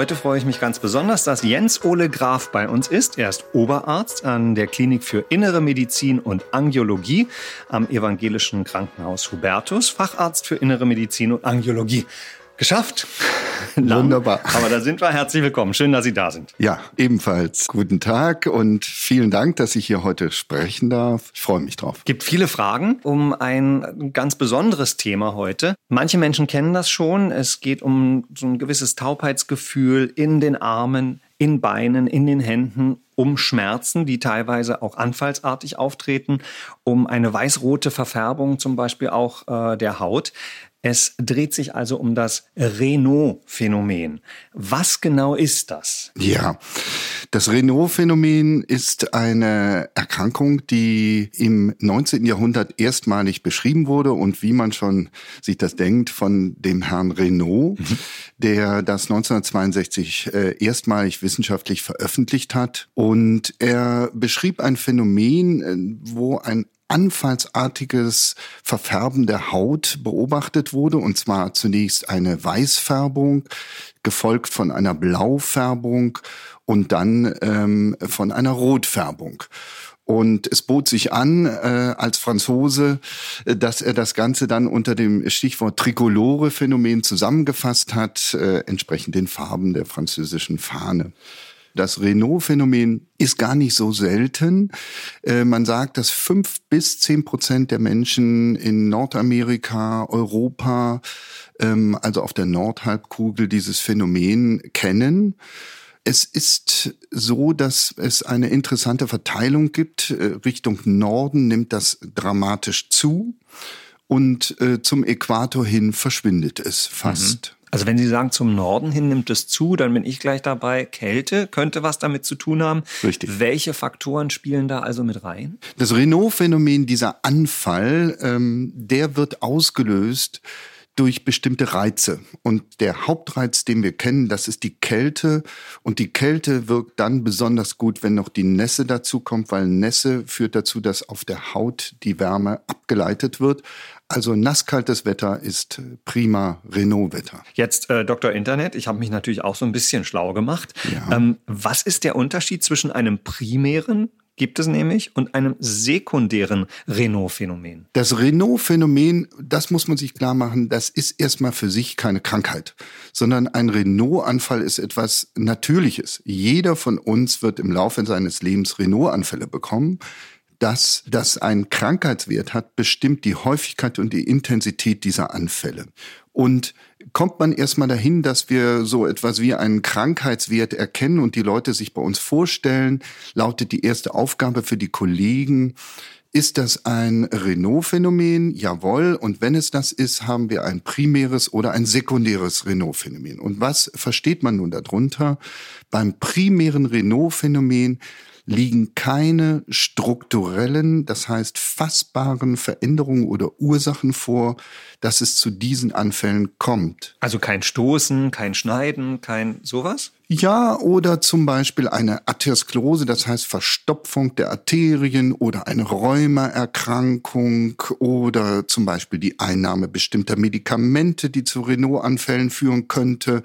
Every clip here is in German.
Heute freue ich mich ganz besonders, dass Jens Ole Graf bei uns ist. Er ist Oberarzt an der Klinik für Innere Medizin und Angiologie am Evangelischen Krankenhaus Hubertus, Facharzt für Innere Medizin und Angiologie. Geschafft. Wunderbar. Aber da sind wir. Herzlich willkommen. Schön, dass Sie da sind. Ja, ebenfalls. Guten Tag und vielen Dank, dass ich hier heute sprechen darf. Ich freue mich drauf. Gibt viele Fragen um ein ganz besonderes Thema heute. Manche Menschen kennen das schon. Es geht um so ein gewisses Taubheitsgefühl in den Armen, in Beinen, in den Händen, um Schmerzen, die teilweise auch anfallsartig auftreten, um eine weißrote Verfärbung zum Beispiel auch äh, der Haut. Es dreht sich also um das Renault-Phänomen. Was genau ist das? Ja, das Renault-Phänomen ist eine Erkrankung, die im 19. Jahrhundert erstmalig beschrieben wurde und wie man schon sich das denkt, von dem Herrn Renault, mhm. der das 1962 äh, erstmalig wissenschaftlich veröffentlicht hat. Und er beschrieb ein Phänomen, äh, wo ein anfallsartiges Verfärben der Haut beobachtet wurde, und zwar zunächst eine Weißfärbung, gefolgt von einer Blaufärbung und dann ähm, von einer Rotfärbung. Und es bot sich an, äh, als Franzose, äh, dass er das Ganze dann unter dem Stichwort Tricolore-Phänomen zusammengefasst hat, äh, entsprechend den Farben der französischen Fahne. Das Renault-Phänomen ist gar nicht so selten. Äh, man sagt, dass fünf bis zehn Prozent der Menschen in Nordamerika, Europa, ähm, also auf der Nordhalbkugel dieses Phänomen kennen. Es ist so, dass es eine interessante Verteilung gibt. Äh, Richtung Norden nimmt das dramatisch zu und äh, zum Äquator hin verschwindet es fast. Mhm. Also wenn Sie sagen, zum Norden hin nimmt es zu, dann bin ich gleich dabei. Kälte könnte was damit zu tun haben. Richtig. Welche Faktoren spielen da also mit rein? Das Renault-Phänomen, dieser Anfall, ähm, der wird ausgelöst durch bestimmte Reize. Und der Hauptreiz, den wir kennen, das ist die Kälte. Und die Kälte wirkt dann besonders gut, wenn noch die Nässe dazu kommt, weil Nässe führt dazu, dass auf der Haut die Wärme abgeleitet wird. Also nasskaltes Wetter ist prima Renault-Wetter. Jetzt äh, Dr. Internet, ich habe mich natürlich auch so ein bisschen schlau gemacht. Ja. Ähm, was ist der Unterschied zwischen einem primären gibt es nämlich und einem sekundären Renault-Phänomen. Das Renault-Phänomen, das muss man sich klar machen, das ist erstmal für sich keine Krankheit, sondern ein Renault-Anfall ist etwas Natürliches. Jeder von uns wird im Laufe seines Lebens Renault-Anfälle bekommen dass das einen Krankheitswert hat, bestimmt die Häufigkeit und die Intensität dieser Anfälle. Und kommt man erstmal dahin, dass wir so etwas wie einen Krankheitswert erkennen und die Leute sich bei uns vorstellen, lautet die erste Aufgabe für die Kollegen, ist das ein Renault-Phänomen? Jawohl. Und wenn es das ist, haben wir ein primäres oder ein sekundäres Renault-Phänomen. Und was versteht man nun darunter? Beim primären Renault-Phänomen liegen keine strukturellen, das heißt fassbaren Veränderungen oder Ursachen vor, dass es zu diesen Anfällen kommt. Also kein Stoßen, kein Schneiden, kein sowas? Ja, oder zum Beispiel eine Arteriosklerose, das heißt Verstopfung der Arterien oder eine Rheumaerkrankung oder zum Beispiel die Einnahme bestimmter Medikamente, die zu Renault-Anfällen führen könnte.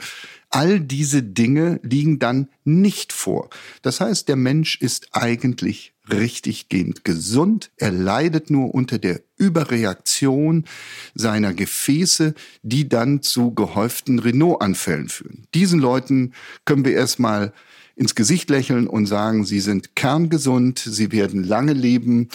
All diese Dinge liegen dann nicht vor. Das heißt, der Mensch ist eigentlich richtiggehend gesund. Er leidet nur unter der Überreaktion seiner Gefäße, die dann zu gehäuften Renault-Anfällen führen. Diesen Leuten können wir erstmal ins Gesicht lächeln und sagen, sie sind kerngesund, sie werden lange leben.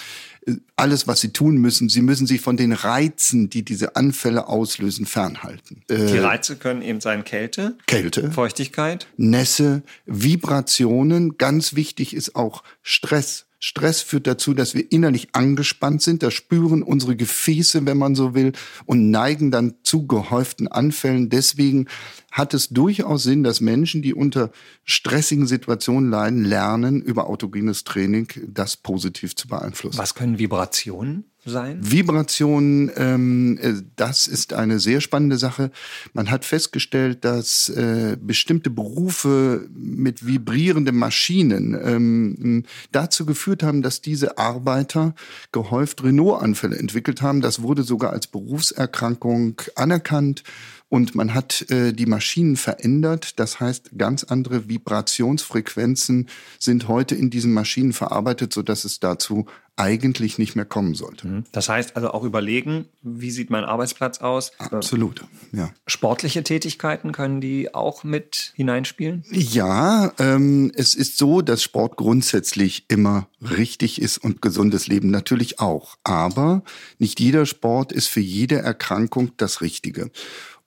Alles, was sie tun müssen, sie müssen sich von den Reizen, die diese Anfälle auslösen, fernhalten. Die äh, Reize können eben sein Kälte, Kälte, Feuchtigkeit, Nässe, Vibrationen. Ganz wichtig ist auch Stress. Stress führt dazu, dass wir innerlich angespannt sind. Das spüren unsere Gefäße, wenn man so will, und neigen dann zu gehäuften Anfällen. Deswegen hat es durchaus Sinn, dass Menschen, die unter stressigen Situationen leiden, lernen, über autogenes Training das positiv zu beeinflussen. Was können Vibrationen sein? Vibrationen, ähm, äh, das ist eine sehr spannende Sache. Man hat festgestellt, dass äh, bestimmte Berufe mit vibrierenden Maschinen ähm, dazu geführt haben, dass diese Arbeiter gehäuft Renault-Anfälle entwickelt haben. Das wurde sogar als Berufserkrankung anerkannt und man hat äh, die Maschinen verändert. Das heißt, ganz andere Vibrationsfrequenzen sind heute in diesen Maschinen verarbeitet, sodass es dazu eigentlich nicht mehr kommen sollte. Mhm. Das heißt also auch überlegen, wie sieht mein Arbeitsplatz aus? Absolut, ja. Sportliche Tätigkeiten können die auch mit hineinspielen? Ja, ähm, es ist so, dass Sport grundsätzlich immer richtig ist und gesundes Leben natürlich auch. Aber nicht jeder Sport ist für jede Erkrankung das Richtige.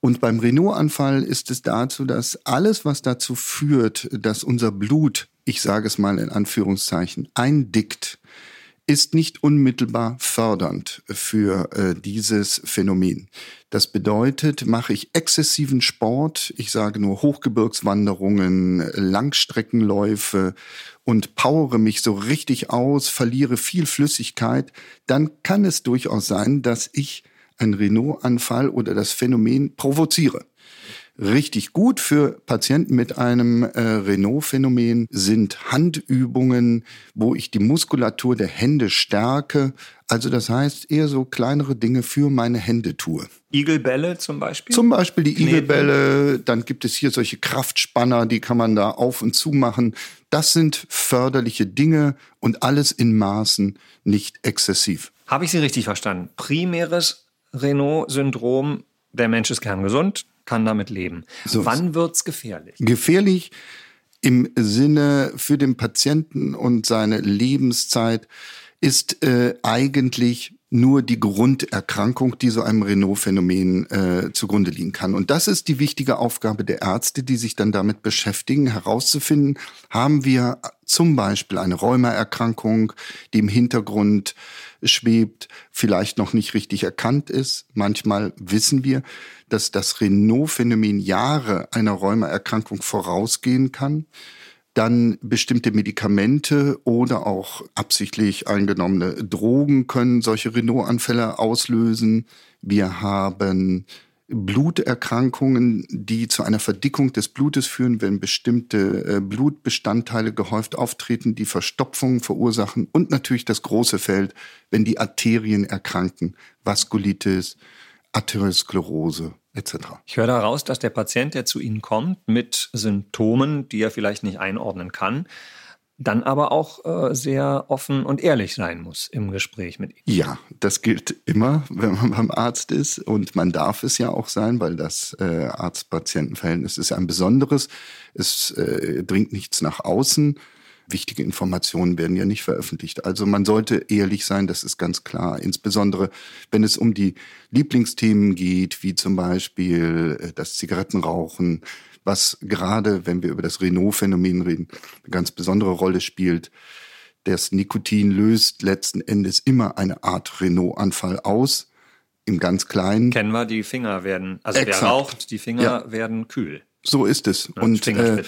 Und beim Renault-Anfall ist es dazu, dass alles, was dazu führt, dass unser Blut, ich sage es mal in Anführungszeichen, eindickt, ist nicht unmittelbar fördernd für äh, dieses Phänomen. Das bedeutet, mache ich exzessiven Sport, ich sage nur Hochgebirgswanderungen, Langstreckenläufe und powere mich so richtig aus, verliere viel Flüssigkeit, dann kann es durchaus sein, dass ich ein Renault-Anfall oder das Phänomen provoziere. Richtig gut für Patienten mit einem äh, Renault-Phänomen sind Handübungen, wo ich die Muskulatur der Hände stärke. Also das heißt eher so kleinere Dinge für meine Hände tue. Igelbälle zum Beispiel? Zum Beispiel die Kneten. Igelbälle. Dann gibt es hier solche Kraftspanner, die kann man da auf und zu machen. Das sind förderliche Dinge und alles in Maßen, nicht exzessiv. Habe ich Sie richtig verstanden? Primäres Renault-Syndrom, der Mensch ist kerngesund, kann damit leben. So Wann wird's gefährlich? Gefährlich im Sinne für den Patienten und seine Lebenszeit ist äh, eigentlich nur die Grunderkrankung, die so einem Renault-Phänomen äh, zugrunde liegen kann. Und das ist die wichtige Aufgabe der Ärzte, die sich dann damit beschäftigen, herauszufinden, haben wir zum Beispiel eine Rheumaerkrankung, die im Hintergrund schwebt, vielleicht noch nicht richtig erkannt ist. Manchmal wissen wir, dass das Renault-Phänomen Jahre einer Rheumaerkrankung vorausgehen kann dann bestimmte Medikamente oder auch absichtlich eingenommene Drogen können solche Renault-Anfälle auslösen. Wir haben Bluterkrankungen, die zu einer Verdickung des Blutes führen, wenn bestimmte äh, Blutbestandteile gehäuft auftreten, die Verstopfungen verursachen und natürlich das große Feld, wenn die Arterien erkranken, Vaskulitis, Arteriosklerose etc. Ich höre daraus, dass der Patient, der zu Ihnen kommt mit Symptomen, die er vielleicht nicht einordnen kann, dann aber auch äh, sehr offen und ehrlich sein muss im Gespräch mit Ihnen. Ja, das gilt immer, wenn man beim Arzt ist und man darf es ja auch sein, weil das äh, Arzt-Patienten-Verhältnis ist ein besonderes. Es äh, dringt nichts nach außen wichtige Informationen werden ja nicht veröffentlicht. Also man sollte ehrlich sein, das ist ganz klar. Insbesondere wenn es um die Lieblingsthemen geht, wie zum Beispiel äh, das Zigarettenrauchen, was gerade, wenn wir über das Renault-Phänomen reden, eine ganz besondere Rolle spielt. Das Nikotin löst letzten Endes immer eine Art Renault-Anfall aus. Im ganz Kleinen. Kennen wir, die Finger werden, also Exakt. wer raucht, die Finger ja. werden kühl. So ist es. Ja, und äh,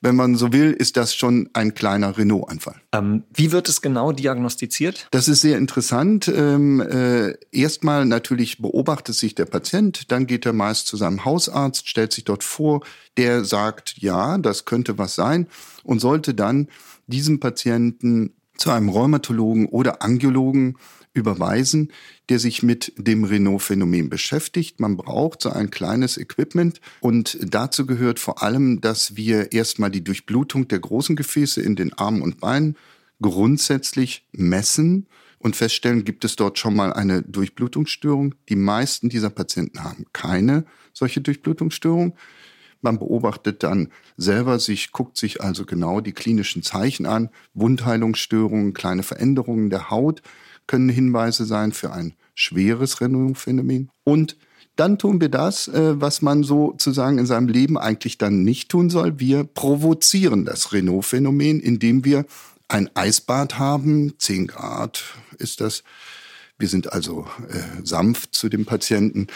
wenn man so will, ist das schon ein kleiner Renault-Anfall. Ähm, wie wird es genau diagnostiziert? Das ist sehr interessant. Ähm, äh, erstmal natürlich beobachtet sich der Patient, dann geht er meist zu seinem Hausarzt, stellt sich dort vor, der sagt, ja, das könnte was sein und sollte dann diesem Patienten zu einem Rheumatologen oder Angiologen überweisen, der sich mit dem Renault-Phänomen beschäftigt. Man braucht so ein kleines Equipment und dazu gehört vor allem, dass wir erstmal die Durchblutung der großen Gefäße in den Armen und Beinen grundsätzlich messen und feststellen, gibt es dort schon mal eine Durchblutungsstörung. Die meisten dieser Patienten haben keine solche Durchblutungsstörung. Man beobachtet dann selber sich, guckt sich also genau die klinischen Zeichen an, Wundheilungsstörungen, kleine Veränderungen der Haut können Hinweise sein für ein schweres Renault-Phänomen. Und dann tun wir das, äh, was man sozusagen in seinem Leben eigentlich dann nicht tun soll. Wir provozieren das Renault-Phänomen, indem wir ein Eisbad haben. 10 Grad ist das. Wir sind also äh, sanft zu dem Patienten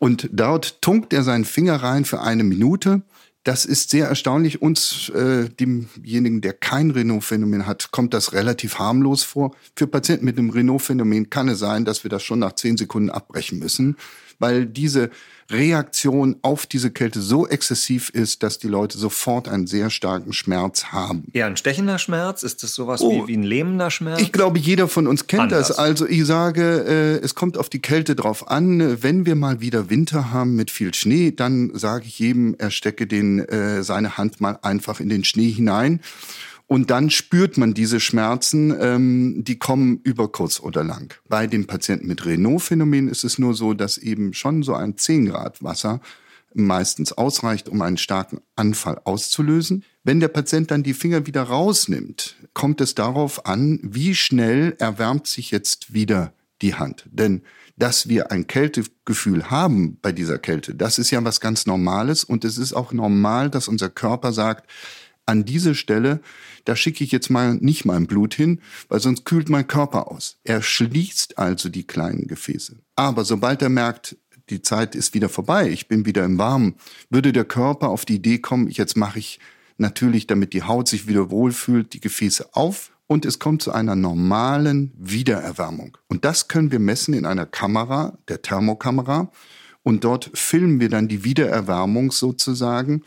Und dort tunkt er seinen Finger rein für eine Minute. Das ist sehr erstaunlich. Uns, äh, demjenigen, der kein Renault-Phänomen hat, kommt das relativ harmlos vor. Für Patienten mit einem Renault-Phänomen kann es sein, dass wir das schon nach zehn Sekunden abbrechen müssen, weil diese Reaktion auf diese Kälte so exzessiv ist, dass die Leute sofort einen sehr starken Schmerz haben. Ja, ein stechender Schmerz? Ist das sowas oh, wie, wie ein lähmender Schmerz? Ich glaube, jeder von uns kennt Anders. das. Also ich sage, äh, es kommt auf die Kälte drauf an. Wenn wir mal wieder Winter haben mit viel Schnee, dann sage ich jedem, er stecke den, äh, seine Hand mal einfach in den Schnee hinein und dann spürt man diese Schmerzen, ähm, die kommen über kurz oder lang. Bei dem Patienten mit Renault-Phänomen ist es nur so, dass eben schon so ein 10 Grad Wasser meistens ausreicht, um einen starken Anfall auszulösen. Wenn der Patient dann die Finger wieder rausnimmt, kommt es darauf an, wie schnell erwärmt sich jetzt wieder die Hand. Denn dass wir ein Kältegefühl haben bei dieser Kälte, das ist ja was ganz Normales und es ist auch normal, dass unser Körper sagt, an diese Stelle, da schicke ich jetzt mal nicht mein Blut hin, weil sonst kühlt mein Körper aus. Er schließt also die kleinen Gefäße. Aber sobald er merkt, die Zeit ist wieder vorbei, ich bin wieder im Warmen, würde der Körper auf die Idee kommen, jetzt mache ich natürlich, damit die Haut sich wieder wohlfühlt, die Gefäße auf und es kommt zu einer normalen Wiedererwärmung. Und das können wir messen in einer Kamera, der Thermokamera. Und dort filmen wir dann die Wiedererwärmung sozusagen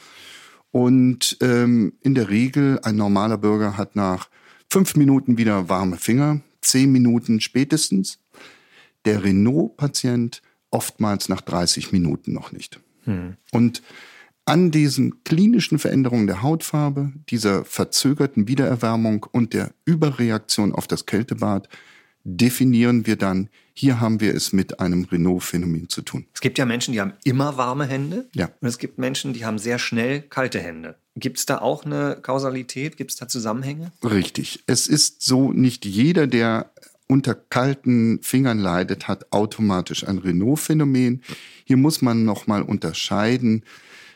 und ähm, in der Regel, ein normaler Bürger hat nach fünf Minuten wieder warme Finger, zehn Minuten spätestens. Der Renault-Patient oftmals nach 30 Minuten noch nicht. Hm. Und an diesen klinischen Veränderungen der Hautfarbe, dieser verzögerten Wiedererwärmung und der Überreaktion auf das Kältebad definieren wir dann, hier haben wir es mit einem Renault-Phänomen zu tun. Es gibt ja Menschen, die haben immer warme Hände. Ja. Und es gibt Menschen, die haben sehr schnell kalte Hände. Gibt es da auch eine Kausalität? Gibt es da Zusammenhänge? Richtig. Es ist so, nicht jeder, der unter kalten Fingern leidet, hat automatisch ein Renault-Phänomen. Hier muss man nochmal unterscheiden.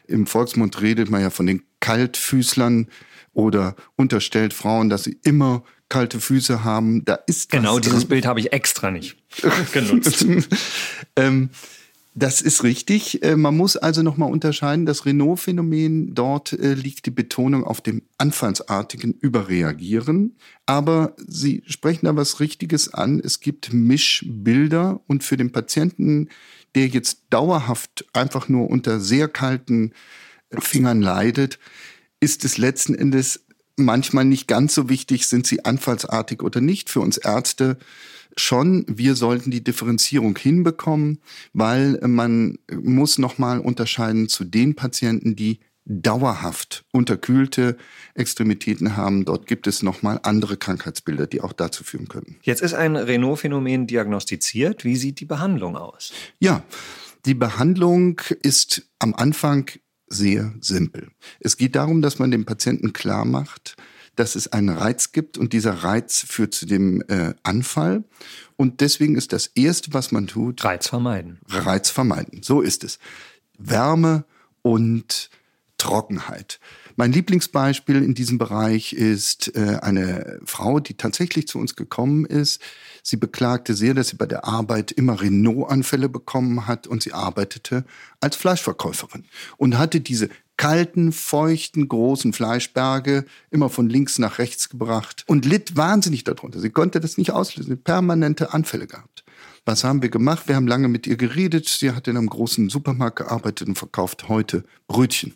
Im Volksmund redet man ja von den Kaltfüßlern oder unterstellt Frauen, dass sie immer kalte Füße haben. Da ist genau dieses drin. Bild habe ich extra nicht genutzt. ähm, das ist richtig. Äh, man muss also nochmal unterscheiden. Das Renault-Phänomen, dort äh, liegt die Betonung auf dem anfallsartigen Überreagieren. Aber Sie sprechen da was Richtiges an. Es gibt Mischbilder und für den Patienten, der jetzt dauerhaft einfach nur unter sehr kalten Fingern leidet, ist es letzten Endes manchmal nicht ganz so wichtig, sind sie anfallsartig oder nicht. Für uns Ärzte schon, wir sollten die Differenzierung hinbekommen, weil man muss nochmal unterscheiden zu den Patienten, die dauerhaft unterkühlte Extremitäten haben. Dort gibt es nochmal andere Krankheitsbilder, die auch dazu führen können. Jetzt ist ein Renault-Phänomen diagnostiziert. Wie sieht die Behandlung aus? Ja, die Behandlung ist am Anfang sehr simpel. Es geht darum, dass man dem Patienten klar macht, dass es einen Reiz gibt und dieser Reiz führt zu dem äh, Anfall. Und deswegen ist das Erste, was man tut. Reiz vermeiden. Reiz vermeiden. So ist es. Wärme und Trockenheit. Mein Lieblingsbeispiel in diesem Bereich ist äh, eine Frau, die tatsächlich zu uns gekommen ist. Sie beklagte sehr, dass sie bei der Arbeit immer Renault-Anfälle bekommen hat und sie arbeitete als Fleischverkäuferin und hatte diese kalten, feuchten, großen Fleischberge immer von links nach rechts gebracht und litt wahnsinnig darunter. Sie konnte das nicht auslösen, permanente Anfälle gehabt. Was haben wir gemacht? Wir haben lange mit ihr geredet. Sie hat in einem großen Supermarkt gearbeitet und verkauft heute Brötchen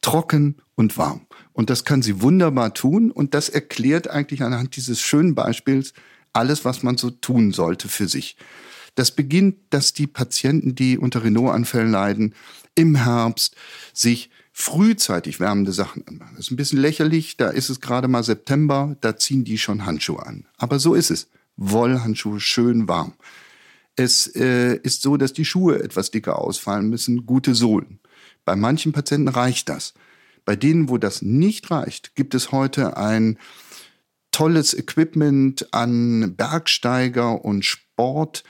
trocken und warm. Und das kann sie wunderbar tun. Und das erklärt eigentlich anhand dieses schönen Beispiels alles, was man so tun sollte für sich. Das beginnt, dass die Patienten, die unter Renault-Anfällen leiden, im Herbst sich frühzeitig wärmende Sachen anmachen. Das ist ein bisschen lächerlich, da ist es gerade mal September, da ziehen die schon Handschuhe an. Aber so ist es. Wollhandschuhe schön warm. Es äh, ist so, dass die Schuhe etwas dicker ausfallen müssen, gute Sohlen. Bei manchen Patienten reicht das. Bei denen, wo das nicht reicht, gibt es heute ein tolles Equipment an Bergsteiger und Sportsocken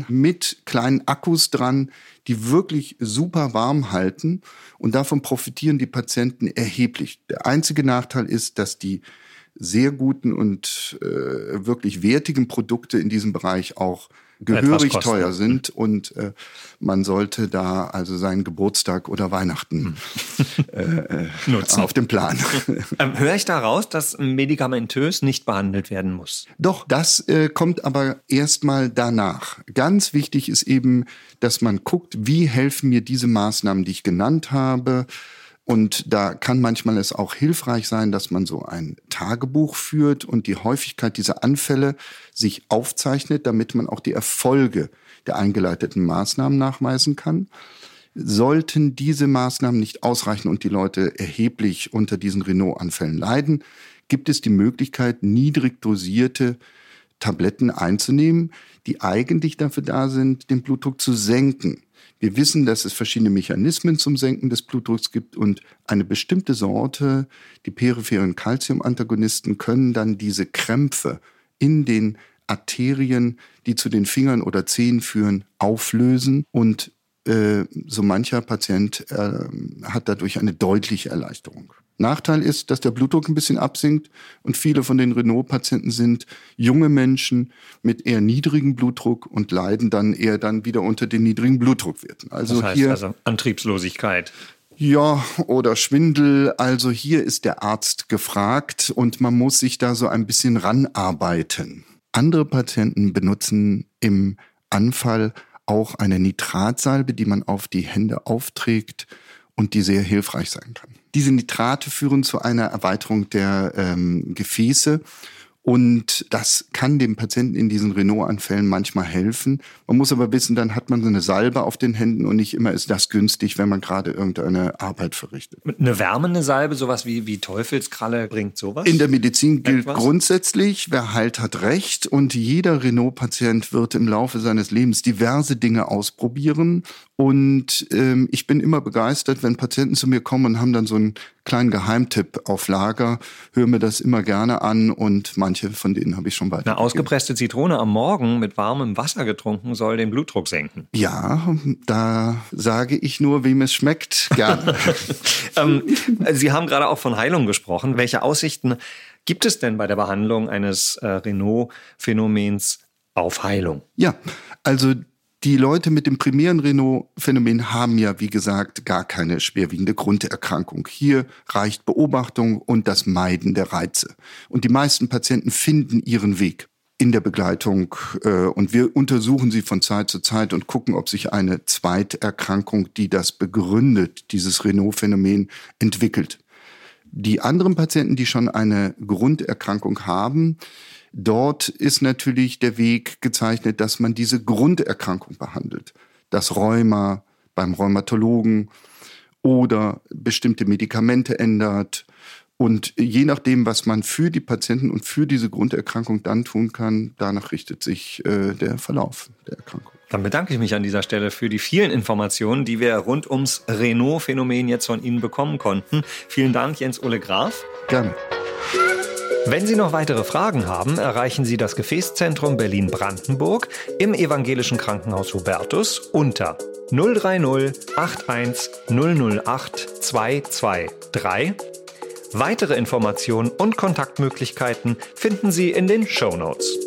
äh, mit kleinen Akkus dran, die wirklich super warm halten und davon profitieren die Patienten erheblich. Der einzige Nachteil ist, dass die sehr guten und äh, wirklich wertigen Produkte in diesem Bereich auch gehörig teuer sind und äh, man sollte da also seinen Geburtstag oder Weihnachten hm. äh, äh, Nutzen. auf dem Plan. Ähm, höre ich daraus, dass medikamentös nicht behandelt werden muss? Doch, das äh, kommt aber erstmal danach. Ganz wichtig ist eben, dass man guckt, wie helfen mir diese Maßnahmen, die ich genannt habe. Und da kann manchmal es auch hilfreich sein, dass man so ein Tagebuch führt und die Häufigkeit dieser Anfälle sich aufzeichnet, damit man auch die Erfolge der eingeleiteten Maßnahmen nachweisen kann. Sollten diese Maßnahmen nicht ausreichen und die Leute erheblich unter diesen Renault-Anfällen leiden, gibt es die Möglichkeit, niedrig dosierte Tabletten einzunehmen, die eigentlich dafür da sind, den Blutdruck zu senken. Wir wissen, dass es verschiedene Mechanismen zum Senken des Blutdrucks gibt und eine bestimmte Sorte, die peripheren Calcium-Antagonisten, können dann diese Krämpfe in den Arterien, die zu den Fingern oder Zehen führen, auflösen und äh, so mancher Patient äh, hat dadurch eine deutliche Erleichterung. Nachteil ist, dass der Blutdruck ein bisschen absinkt und viele von den Renault-Patienten sind junge Menschen mit eher niedrigem Blutdruck und leiden dann eher dann wieder unter den niedrigen Blutdruckwerten. Also das heißt hier also Antriebslosigkeit. Ja, oder Schwindel. Also hier ist der Arzt gefragt und man muss sich da so ein bisschen ranarbeiten. Andere Patienten benutzen im Anfall auch eine Nitratsalbe, die man auf die Hände aufträgt und die sehr hilfreich sein kann. Diese Nitrate führen zu einer Erweiterung der ähm, Gefäße und das kann dem Patienten in diesen Renault-Anfällen manchmal helfen. Man muss aber wissen, dann hat man so eine Salbe auf den Händen und nicht immer ist das günstig, wenn man gerade irgendeine Arbeit verrichtet. Eine wärmende Salbe, sowas wie, wie Teufelskralle, bringt sowas? In der Medizin gilt Etwas? grundsätzlich, wer heilt, hat Recht. Und jeder Renault-Patient wird im Laufe seines Lebens diverse Dinge ausprobieren. Und ähm, ich bin immer begeistert, wenn Patienten zu mir kommen und haben dann so einen kleinen Geheimtipp auf Lager, höre mir das immer gerne an und manche von denen habe ich schon weiter. Eine ausgepresste Zitrone am Morgen mit warmem Wasser getrunken soll den Blutdruck senken. Ja, da sage ich nur, wem es schmeckt, gerne. ähm, Sie haben gerade auch von Heilung gesprochen. Welche Aussichten gibt es denn bei der Behandlung eines äh, Renault-Phänomens auf Heilung? Ja, also die Leute mit dem primären Renault-Phänomen haben ja, wie gesagt, gar keine schwerwiegende Grunderkrankung. Hier reicht Beobachtung und das Meiden der Reize. Und die meisten Patienten finden ihren Weg in der Begleitung äh, und wir untersuchen sie von Zeit zu Zeit und gucken, ob sich eine Zweiterkrankung, die das begründet, dieses Renault-Phänomen entwickelt. Die anderen Patienten, die schon eine Grunderkrankung haben, Dort ist natürlich der Weg gezeichnet, dass man diese Grunderkrankung behandelt. Das Rheuma beim Rheumatologen oder bestimmte Medikamente ändert. Und je nachdem, was man für die Patienten und für diese Grunderkrankung dann tun kann, danach richtet sich äh, der Verlauf der Erkrankung. Dann bedanke ich mich an dieser Stelle für die vielen Informationen, die wir rund ums Renault-Phänomen jetzt von Ihnen bekommen konnten. Vielen Dank, Jens Ole Graf. Gerne. Wenn Sie noch weitere Fragen haben, erreichen Sie das Gefäßzentrum Berlin-Brandenburg im Evangelischen Krankenhaus Hubertus unter 030 81 008 223. Weitere Informationen und Kontaktmöglichkeiten finden Sie in den Show Notes.